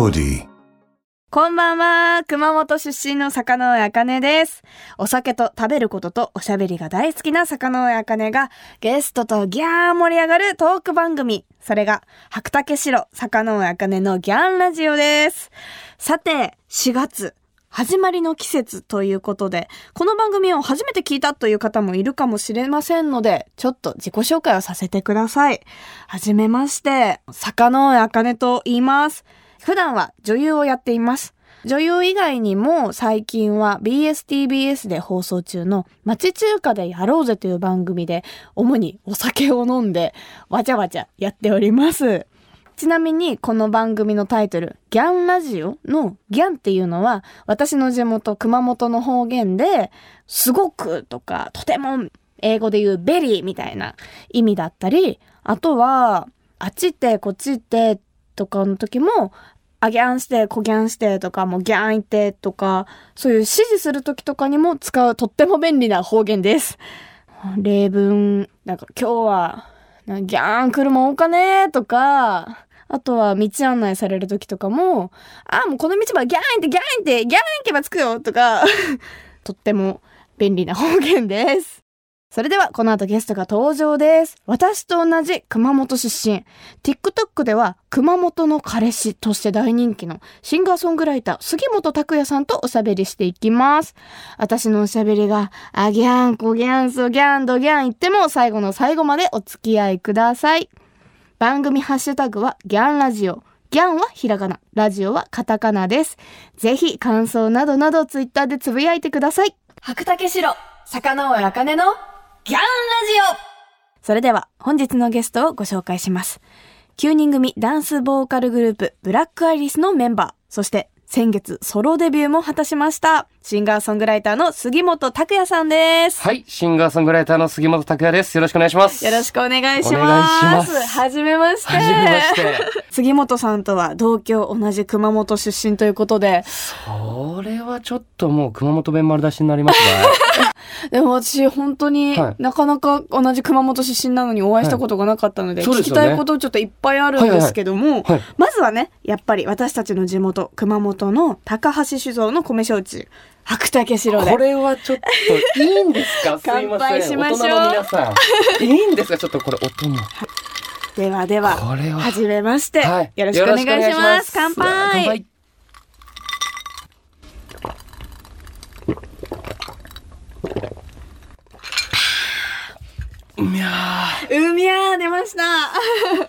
melody. こんばんは。熊本出身の坂上茜です。お酒と食べることとおしゃべりが大好きな坂上茜がゲストとギャー盛り上がるトーク番組。それが白竹城坂上茜のギャンラジオです。さて、4月。始まりの季節ということで、この番組を初めて聞いたという方もいるかもしれませんので、ちょっと自己紹介をさせてください。はじめまして、坂上茜と言います。普段は女優をやっています。女優以外にも最近は BSTBS で放送中の町中華でやろうぜという番組で主にお酒を飲んでわちゃわちゃやっております。ちなみにこの番組のタイトル、ギャンラジオのギャンっていうのは私の地元熊本の方言で、すごくとかとても英語で言う very みたいな意味だったり、あとはあっち行ってこっち行ってとかの時も、あギャンして、こギャンしてとか、もうギャンいてとか、そういう指示する時とかにも使うとっても便利な方言です。例文、なんか今日は、なギャン来るもんかねとか、あとは道案内される時とかも、あ、もうこの道はギャンってギャンってギャン行けば着くよとか、とっても便利な方言です。それではこの後ゲストが登場です。私と同じ熊本出身。TikTok では熊本の彼氏として大人気のシンガーソングライター杉本拓也さんとおしゃべりしていきます。私のおしゃべりが、あギャン、コギャン、ソギャン、ドギャン言っても最後の最後までお付き合いください。番組ハッシュタグはギャンラジオ。ギャンはひらがな、ラジオはカタカナです。ぜひ感想などなどツイッターでつぶやいてください。白竹城、坂上茜のギャンラジオそれでは本日のゲストをご紹介します。9人組ダンスボーカルグループブラックアイリスのメンバー、そして先月ソロデビューも果たしました。シンガーソングライターの杉本拓也さんです。はい、シンガーソングライターの杉本拓也です。よろしくお願いします。よろしくお願いします。はじめまして。はじめまして。杉本さんとは同郷同じ熊本出身ということで、それはちょっともう熊本弁丸出しになります でも私本当にはいなかなか同じ熊本出身なのにお会いしたことがなかったので、聞きたいことちょっといっぱいあるんですけども、まずはね、やっぱり私たちの地元、熊本の高橋酒造の米焼酎、白竹城で。これはちょっといいんですか？乾杯。しましょう皆さん。いいんですか？ちょっとこれ音も。ではでは、これははじめまして、はいよろしくお願いします。乾杯。うみゃうみゃー、出ました。ー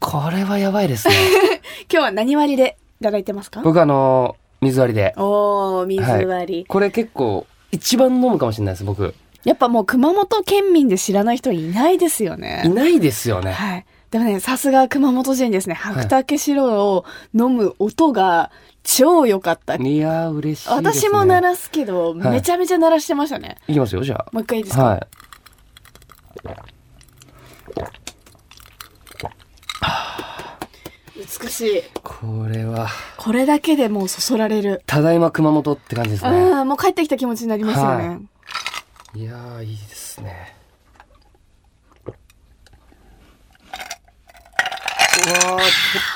これはやばいですね。今日は何割でいただいてますか？僕あの、水割りで。おー、水割り、これ結構一番飲むかもしれないです、僕。やっぱもう熊本県民で知らない人いないですよね。いないですよね。はい。でもね、さすが熊本人ですね。白竹白を飲む音が超良かった。いやー、嬉しいね。私も鳴らすけど、はいめちゃめちゃ鳴らしてましたね。いきますよ、じゃもう一回いいですあ。か、はい。美しい。これは、これだけでもうそそられる。ただいま熊本って感じですね。ああ、もう帰ってきた気持ちになりますよね。はいいやー、いいですね。うわー、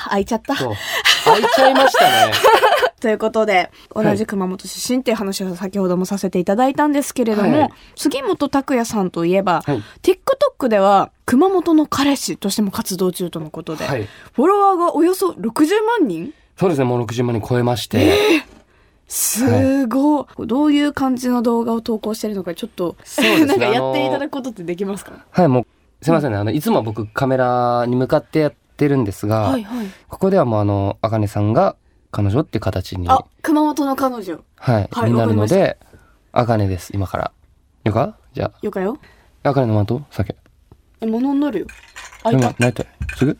開いちゃった。開いちゃいましたね。ということで、同はいじ熊本出身っていう話を先ほどもさせていただいたんですけれども、はい杉本拓也さんといえば、はい TikTok では熊本の彼氏としても活動中とのことで、はい。フォロワーがおよそ60万人？そうですね、もう60万人超えまして。すごい、どういう感じの動画を投稿してるのかちょっと、ね なんかやあのーっていただくことってできますか、はい、もう、すいませんね。あの、いつもは僕カメラに向かってやってるんですが、はいはい。ここではもうあの、あかねさんが彼女っていう形に、あ、熊本の彼女。はい、はいになるのわで、あかねです、今から。よか？じゃよかよ。あ、あかねのマント酒。え、物になるよ。あ、い今た。泣いて。すぐ？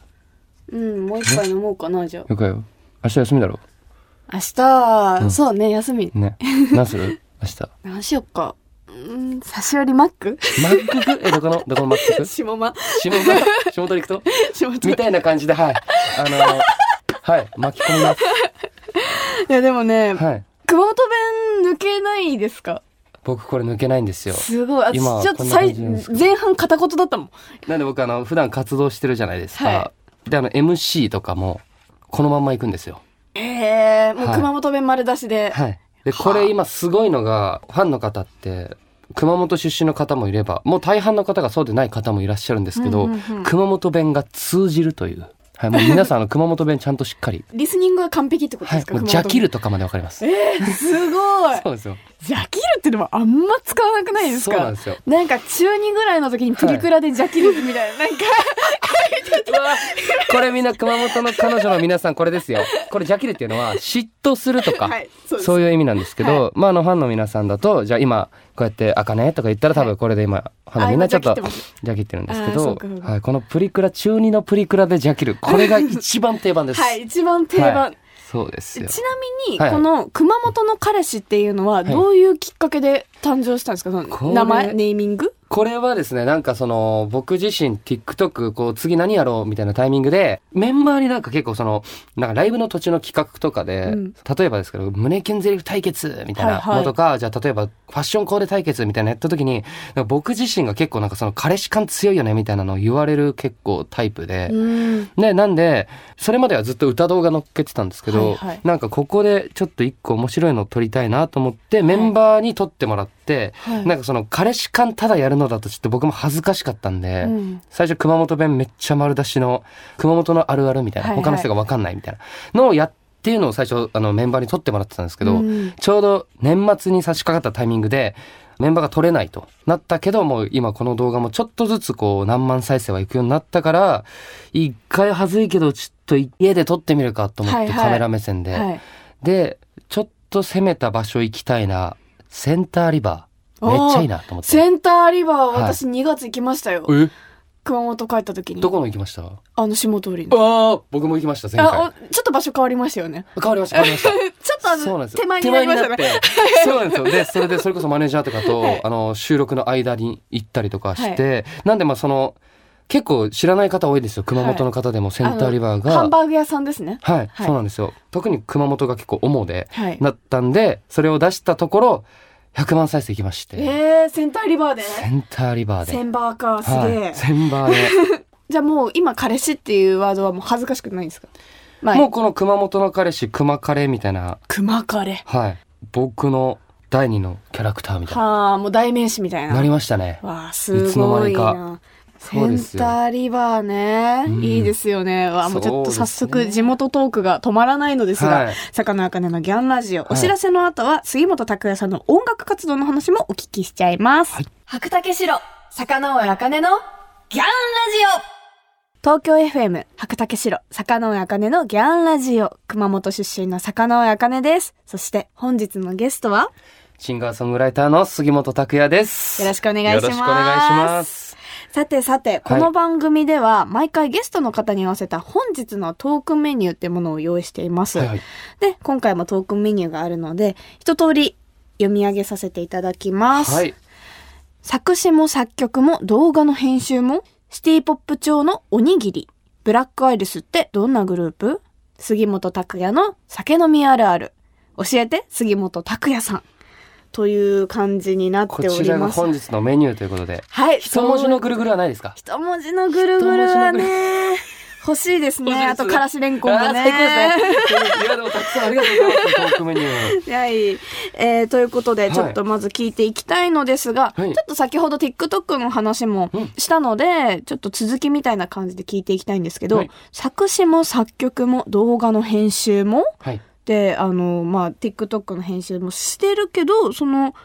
うん、もう一杯飲もうかな、じゃあ。よかよ。明日休みだろ？明日、うんそうね、休み。ね。何する？明日。何しよっか。うん、差し寄りマック？マック？ク え、どこの、どこのマック？ク下間？下本、下本行くと？みたいな感じで、はい。あのー、はい、巻き込みます。いや、でもね、はい。熊本弁抜けないですか？僕これ抜けないんですよ。すごい。あ今ちょっと最前半片言だったもん。なんで僕あの、普段活動してるじゃないですか。はで、あの、MC とかも、このまんま行くんですよ。へえ、もうはい熊本弁丸出しで。はい。で、これ今すごいのが、ファンの方って、熊本出身の方もいれば、もう大半の方がそうでない方もいらっしゃるんですけど、うんうんうん熊本弁が通じるという。はい、もう皆さんあの 熊本弁ちゃんとしっかり。リスニングが完璧ってことはい、ですか、もう熊本弁ジャキルとかまでわかります。えー、すごい。そうですよ。ジャキルってでもあんま使わなくないですか？そうなんですよ。なんか中2ぐらいの時にプリクラでジャキルみたいな、なんか、これみんな熊本の彼女の皆さんこれですよ。これジャキルっていうのは嫉妬するとか、はい、そう。そういう意味なんですけど、まああのファンの皆さんだと、じゃあ今こうやって「あかね」とか言ったら多分これで今、ファンのみんなちょっとジャキってるんですけどはい、このプリクラ中二のプリクラでジャキルこれが一番定番です。はい、一番定番。はいそうですよ。ちなみに、はい。この熊本の彼氏っていうのは、どういうきっかけで誕生したんですか、名前、ネーミング？これはですね、なんかその、僕自身 TikTok、こう、次何やろうみたいなタイミングで、メンバーになんか結構その、なんかライブの途中の企画とかで、うん。例えばですけど、胸キュンゼリフ対決みたいなはいはい。のとか、じゃあ例えばファッションコーデ対決みたいなのやった時に、僕自身が結構なんかその彼氏感強いよねみたいなのを言われる結構タイプで、うん。で、なんで、それまではずっと歌動画載っけてたんですけど、はいはいなんかここでちょっと一個面白いの撮りたいなと思って、メンバーに撮ってもらって、はいなんかその彼氏感ただやるのだとちょっと僕も恥ずかしかったんで、うん最初熊本弁めっちゃ丸出しの、熊本のあるあるみたいな、はいはい他の人がわかんないみたいなのをやっていうのを最初あのメンバーに撮ってもらってたんですけど、うんちょうど年末に差し掛かったタイミングで、メンバーが撮れないとなったけど、もう今この動画もちょっとずつこう何万再生はいくようになったから、一回恥ずいけどちょっと家で撮ってみるかと思って、はいはいカメラ目線で。はい。で、ちょっと攻めた場所行きたいな。センターリバー。めっちゃいいなと思って。センターリバー、はい私2月行きましたよ。え？熊本帰った時に。どこの行きました？あの、下通りの。ああ僕も行きました、前回。ちょっと場所変わりましたよね。変わりました、変わりました。ちょっとあの、そうなんですよ。手前になりましたね。そうなんですよ。で、それで、それこそマネージャーとかと、はいあの、収録の間に行ったりとかして、なんでまあその、結構知らない方多いですよ。熊本の方でもセンターリバーが。ハンバーグ屋さんですね。はい、はいそうなんですよ。特に熊本が結構主で、はい。なったんで、それを出したところ、100万再生いきまして、えー、センターリバーで？センターリバーで。センバーか、すげえ。はい、センバーで。じゃあもう今彼氏っていうワードはもう恥ずかしくないんですか？まあ、もうこの熊本の彼氏、熊カレみたいな、熊彼。はい。僕の第二のキャラクターみたいな。はあ、もう代名詞みたいな。なりましたね。わあ、すごいいつの間になか。センターリバーね、うん。いいですよね。わあ、もうちょっと早速地元トークが止まらないのですが、はい。坂野茜のギャンラジオ。い。お知らせの後は杉本拓也さんの音楽活動の話もお聞きしちゃいます。はい。白竹城、坂野茜のギャンラジオ。東京 FM 白竹城坂上茜のギャンラジオ。熊本出身の坂上茜です。そして本日のゲストは？シンガーソングライターの杉本拓也です。よろしくお願いします。よろしくお願いします。さてさて、この番組では毎回ゲストの方に合わせた本日のトークメニューってものを用意しています。はいはい。で、今回もトークメニューがあるので、一通り読み上げさせていただきます。はい。作詞も作曲も動画の編集もシティポップ調のおにぎり。ブラックアイリスってどんなグループ？杉本拓也の酒飲みあるある。教えて杉本拓也さん。という感じになっこておちらがります。本日のメニューということで。はい。一文字のぐるぐるはないですか？一文字のぐるぐるはね、欲しいですね。すあと、からしれんこんもね。いや、でもたくさんありがとうございます。トークメニュー。はい。えーということで、はいちょっとまず聞いていきたいのですが、はいちょっと先ほど TikTok の話もうんしたので、ちょっと続きみたいな感じで聞いていきたいんですけど、はい作詞も作曲も動画の編集も、はい。で、あの、まあ、TikTok の編集もしてるけど、その、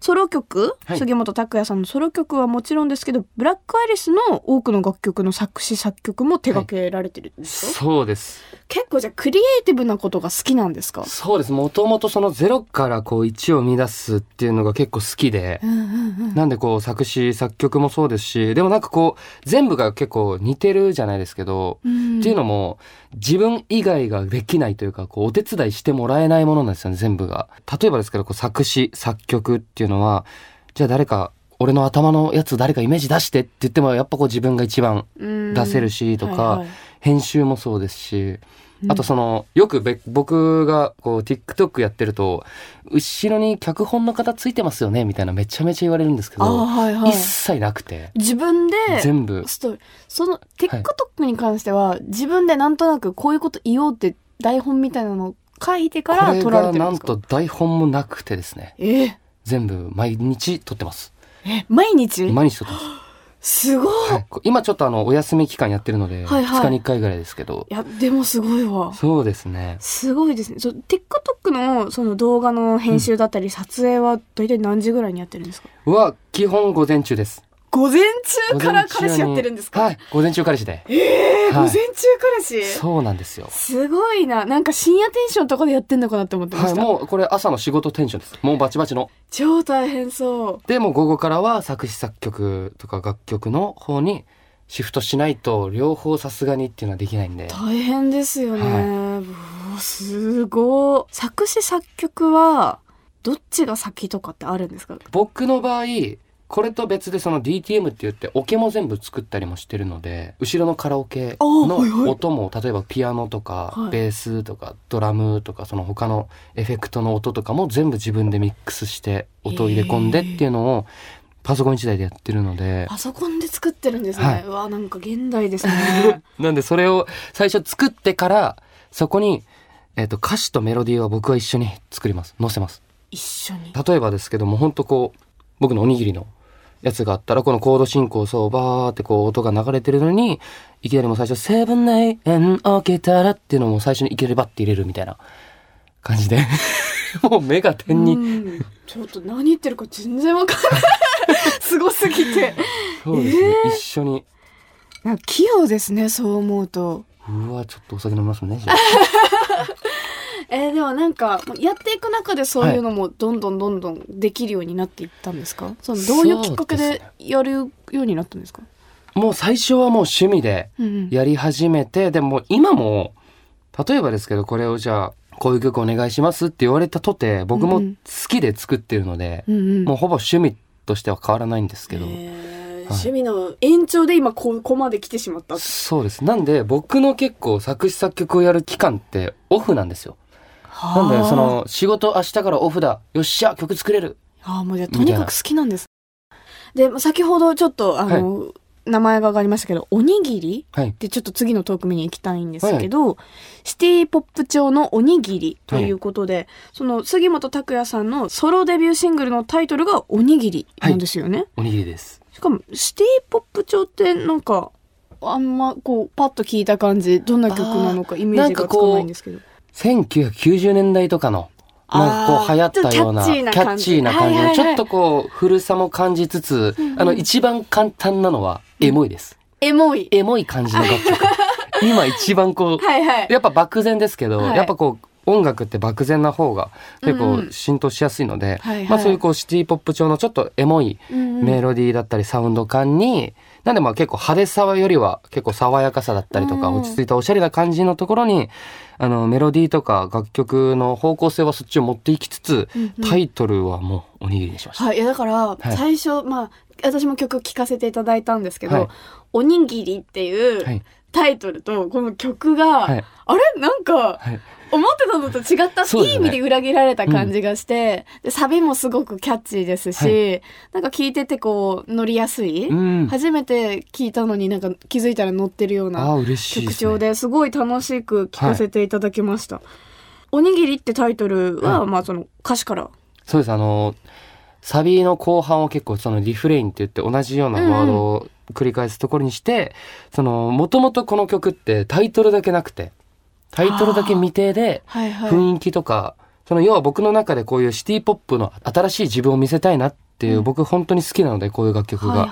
ソロ曲、はい。杉本拓也さんのソロ曲はもちろんですけど、ブラックアイリスの多くの楽曲の作詞作曲も手掛けられてるんですか、そうです。結構じゃあクリエイティブなことが好きなんですか？そうです。もともとそのゼロからこう1を生み出すっていうのが結構好きで。う、んうんうん。なんでこう作詞作曲もそうですし、でもなんかこう全部が結構似てるじゃないですけど、うん。っていうのも自分以外ができないというかこうお手伝いしてもらえないものなんですよね全部が。例えばですけどこう作詞作曲っていうのはじゃあ誰か俺の頭のやつ誰かイメージ出してって言ってもやっぱこう自分が一番うん。出せるしとか、はいはい。編集もそうですしあとそのよくべ僕がこう TikTok やってると後ろに脚本の方ついてますよねみたいなめちゃめちゃ言われるんですけあど、はいはい。一。切なくて。自分で、全部。その TikTok に関しては、自分でなんとなくこういうこと言おうって台本みたいなのを書いてかこれら撮られがなんてるんですか？と台本もなくてですね。え全部毎日撮ってます。え毎日？毎日撮ってます、すごい、はい、今ちょっとあのお休み期間やってるので、はいはい。2日に1回ぐらいですけど。いやでもすごいわ。そうですね。すごいですね。そう TikTok のその動画の編集だったり撮影は大体何時ぐらいにやってるんですか、は基本午前中です午前中から彼氏やってるんですか？はい午前中彼氏で。えー、はい。午前中彼氏？そうなんですよ。すごいな。なんか深夜テンションとかでやってんのかなって思ってまはいした、もうこれ朝の仕事テンションです。もうバチバチの。超大変そう。でもう午後からは作詞作曲とか楽曲の方にシフトしないと両方さすがにっていうのはできないんで。大変ですよね、はうわすごい。作詞作曲はどっちが先とかってあるんですか？僕の場合これと別でその DTM って言ってオケも全部作ったりもしてるので後ろのカラオケの音も例えばピアノとかはい。ベースとかドラムとかその他のエフェクトの音とかも全部自分でミックスして音を入れ込んでっていうのをパソコン1台でやってるので。パソコンで作ってるんですね、はい。うわなんか現代ですね。なんでそれを最初作ってからそこに、えっと歌詞とメロディーは僕は一緒に作ります。載せます。一緒に。例えばですけども本当こう僕のおにぎりのやつがあったらこのコード進行そうバーってこう音が流れてるのにいきなりもう最初「セブンナインオケたら」っていうのも最初にいきなりバッて入れるみたいな感じで。もう目が点に、うん。ちょっと何言ってるか全然わかんない。すごすぎて。そうですね、一緒に。器用ですねそう思うと。うわちょっとお酒飲みますねじゃあ えーでもなんかやっていく中でそういうのもどんどんどんどんできるようになっていったんですか、そのどういうきっかけでやるようになったんですか？もう最初はもう趣味でうんうん。やり始めて、でも今も例えばですけどこれをじゃあこういう曲お願いしますって言われたとて僕も好うんうんきで作ってるので、うんうん。もうほぼ趣味としては変わらないんですけど、はい。趣味の延長で今ここまで来てしまったそうです。なんで僕の結構作詞作曲をやる期間ってオフなんですよなんでその仕事明日からオフだ。よっしゃ曲作れる。ああもうじゃあとにかく好きなんです。で先ほどちょっとあの、名前が上がりましたけどおにぎりはい。でちょっと次のトーク目に行きたいんですけど、シティポップ調のおにぎりということで、その杉本拓也さんのソロデビューシングルのタイトルがおにぎりなんですよね。おにぎりです。しかもシティポップ調ってなんかあんまこうパッと聞いた感じどんな曲なのかイメージがつかないんですけど。1990年代とかのなんかこう流行ったようなキャッチーな感じ。のちょっとこう古さも感じつつ、あの一番簡単なのはエモいです、エモい。エモい感じの楽曲。今一番こうはいはい。やっぱ漠然ですけど、はい。やっぱこう音楽って漠然な方が結構浸透しやすいので、まあそういうこうシティポップ調のちょっとエモいメロディーだったりサウンド感に、なんでまあ結構派手さよりは結構爽やかさだったりとかうん。落ち着いたおしゃれな感じのところに、あのメロディーとか楽曲の方向性はそっちを持っていきつつ、うんうん。タイトルはもうおにぎりにしました。はい、いやだから、い。最初、まあ、私も曲聴かせていただいたんですけど、はい。おにぎりっていうはい。タイトルとこの曲が、はい。あれ？なんか、はい思ってたのと違った、ねいい意味で裏切られた感じがして、で、サビもすごくキャッチーですし、なんか聴いててこう、乗りやすい、うん。初めて聴いたのになんか気づいたら乗ってるようあな。曲調ですごい楽しく聴かせていただきました。おにぎりってタイトルは、はいまあその歌詞から？そうです。あの、サビの後半を結構そのリフレインって言って同じようなワードを繰り返すところにして、その、もともとこの曲ってタイトルだけなくて、タイトルだけ未定で。雰囲気とか、その要は僕の中でこういうシティポップの新しい自分を見せたいなっていう、うん僕本当に好きなのでこういう楽曲が。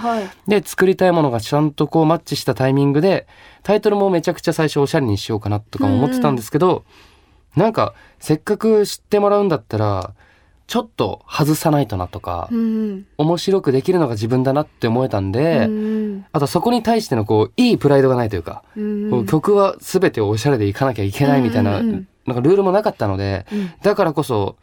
で、作りたいものがちゃんとこうマッチしたタイミングで、タイトルもめちゃくちゃ最初おしゃれにしようかなとかも思ってたんですけど、なんかせっかく知ってもらうんだったら、ちょっと外さないとなとか、うん面白くできるのが自分だなって思えたんで、うんあとそこに対してのこう、いいプライドがないというか、うん曲は全ておしゃれでいかなきゃいけないみたいな、なんかルールもなかったので、うんだからこそ、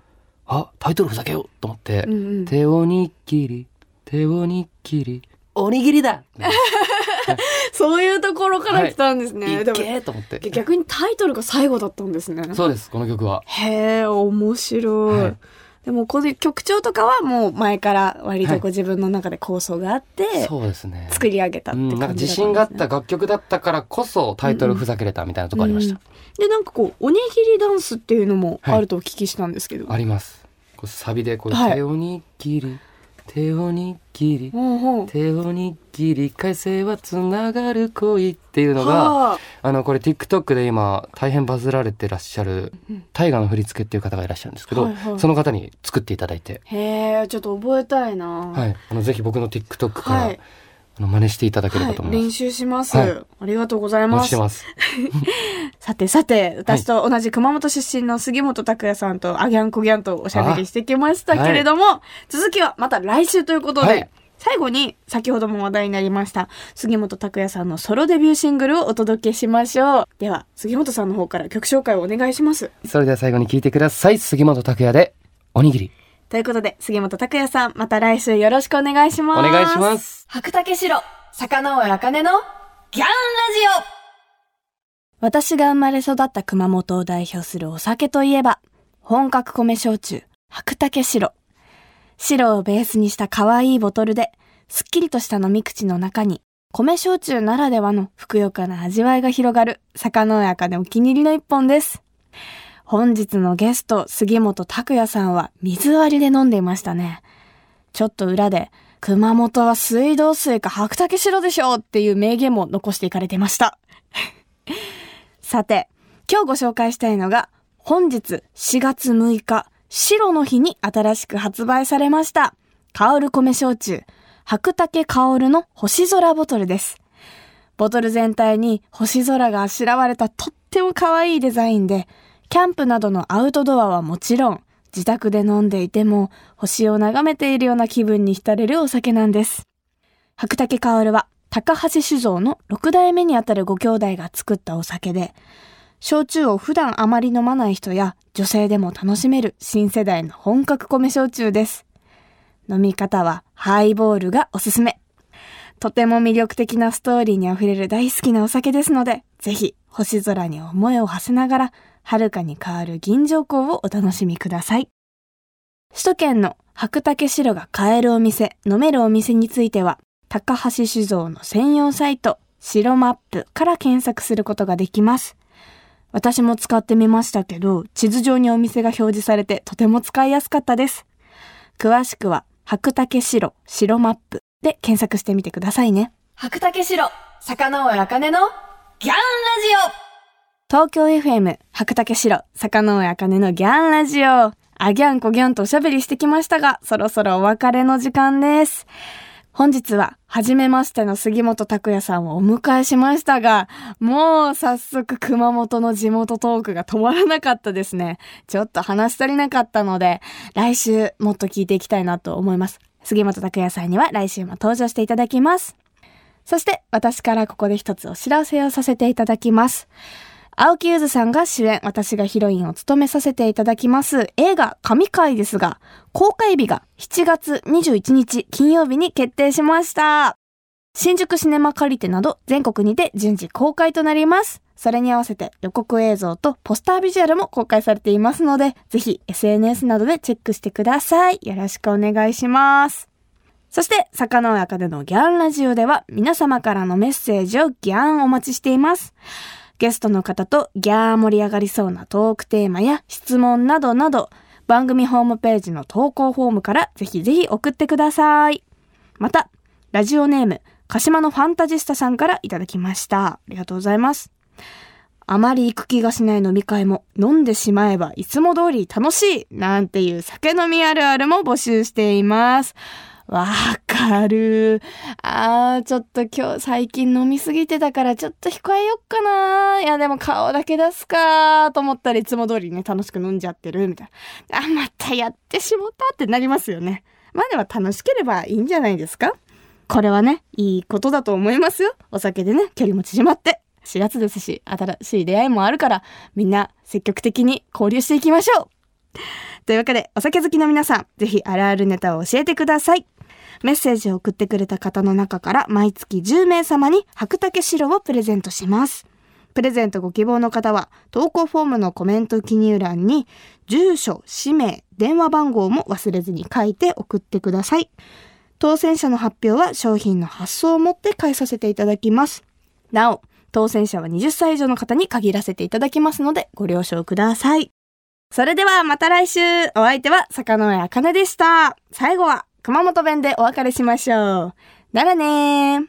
あ、タイトルふざけようと思って、手をにっきり、手をにっきり、おにぎりだ そういうところから来たんですね。いでもけーと思って。逆にタイトルが最後だったんですね。そうです、この曲は。へえ、面白い。はいでもこういう曲調とかはもう前から割とご自分の中で構想があって、そうですね。作り上げたってうん、感じだったんです、ねなんか自信があった楽曲だったからこそタイトルふざけれたみたいなとこありました。うんでなんかこうおにぎりダンスっていうのもあるとお聞きしたんですけど、あります。こうサビでこう、はい手をにぎり、手をにぎり、手をにぎり、改正はつながる恋っていうのが、はあ。あの、これ TikTok で今大変バズられてらっしゃるうん、大河の振り付けっていう方がいらっしゃるんですけど、はいはい。その方に作っていただいて、へえちょっと覚えたいな。はい。あの、ぜひ僕の TikTok から、はい。あの真似していただければとはい、練思います。習します、はいありがとうございますます。さてさて私と同じ熊本出身の杉本拓也さんとあギャンコギャンとおしゃべりしてきましたけれども、続きはまた来週ということで、はい最後に先ほども話題になりました杉本拓也さんのソロデビューシングルをお届けしましょうでは杉本さんの方から曲紹介をお願いしますそれでは最後に聞いてください。杉本拓也で、おにぎり。ということで杉本拓也さんまた来週よろしくお願いしますお願いします白竹城坂上茜のギャンラジオ私が生まれ育った熊本を代表するお酒といえば、本格米焼酎、白竹白。白をベースにした可愛いボトルで、すっきりとした飲み口の中に、米焼酎ならではのふくよかな味わいが広がる、坂のやかでお気に入りの一本です。本日のゲスト、杉本拓也さんは水割りで飲んでいましたね。ちょっと裏で、熊本は水道水か白竹白でしょうっていう名言も残していかれてました。さて、今日ご紹介したいのが、本日4月6日、白の日に新しく発売されました、香る米焼酎、白竹香るの星空ボトルです。ボトル全体に星空があしらわれたとっても可愛いデザインで、キャンプなどのアウトドアはもちろん、自宅で飲んでいても星を眺めているような気分に浸れるお酒なんです。白竹薫は高橋酒造の6代目にあたるご兄弟が作ったお酒で、焼酎を普段あまり飲まない人や女性でも楽しめる新世代の本格米焼酎です。飲み方はハイボールがおすすめ。とても魅力的なストーリーに溢れる大好きなお酒ですので、ぜひ星空に思いを馳せながら、遥かに変わる銀条港をお楽しみください。首都圏の白竹白が買えるお店、飲めるお店については、高橋酒造の専用サイト、白マップから検索することができます。私も使ってみましたけど、地図上にお店が表示されてとても使いやすかったです。詳しくは、白竹白、白マップで検索してみてくださいね。白竹白、坂上茜のギャンラジオ東京 FM 白竹城坂上茜のギャンラジオ。あギャンコギャンとおしゃべりしてきましたがそろそろお別れの時間です。本日は初めましての杉本拓也さんをお迎えしましたがもう早速熊本の地元トークが止まらなかったですね。ちょっと話し足りなかったので来週もっと聞いていきたいなと思います。杉本拓也さんには来週も登場していただきます。そして私からここで一つお知らせをさせていただきます。青木ゆずさんが主演、私がヒロインを務めさせていただきます映画神回ですが、公開日が7月21日金曜日に決定しました。新宿シネマカリテなど全国にて順次公開となります。それに合わせて予告映像とポスタービジュアルも公開されていますので、ぜひ SNS などでチェックしてください。よろしくお願いします。そして、坂の中でのギャンラジオでは皆様からのメッセージをギャンお待ちしています。ゲストの方とギャー盛り上がりそうなトークテーマや質問などなど、番組ホームページの投稿フォームからぜひぜひ送ってください。また、ラジオネーム、鹿島のファンタジスタさんからいただきました。ありがとうございます。あまり行く気がしない飲み会も飲んでしまえばいつも通り楽しいなんていう酒飲みあるあるも募集しています。わかる。あー、ちょっと今日最近飲みすぎてたからちょっと控えよっかな。いやでも顔だけ出すかと思ったらいつも通りね楽しく飲んじゃってるみたいな。あ、またやってしもたってなりますよね。まあでも楽しければいいんじゃないですかこれはね、いいことだと思いますよ。お酒でね、距離も縮まって。4月ですし、新しい出会いもあるから、みんな積極的に交流していきましょう。というわけで、お酒好きの皆さん、ぜひあるあるネタを教えてください。メッセージを送ってくれた方の中から毎月10名様に白竹白をプレゼントします。プレゼントご希望の方は、投稿フォームのコメント記入欄に、住所、氏名、電話番号も忘れずに書いて送ってください。当選者の発表は商品の発送をもって返させていただきます。なお、当選者は20歳以上の方に限らせていただきますので、ご了承ください。それではまた来週お相手は坂上茜でした。最後は熊本弁でお別れしましょう。ならねー。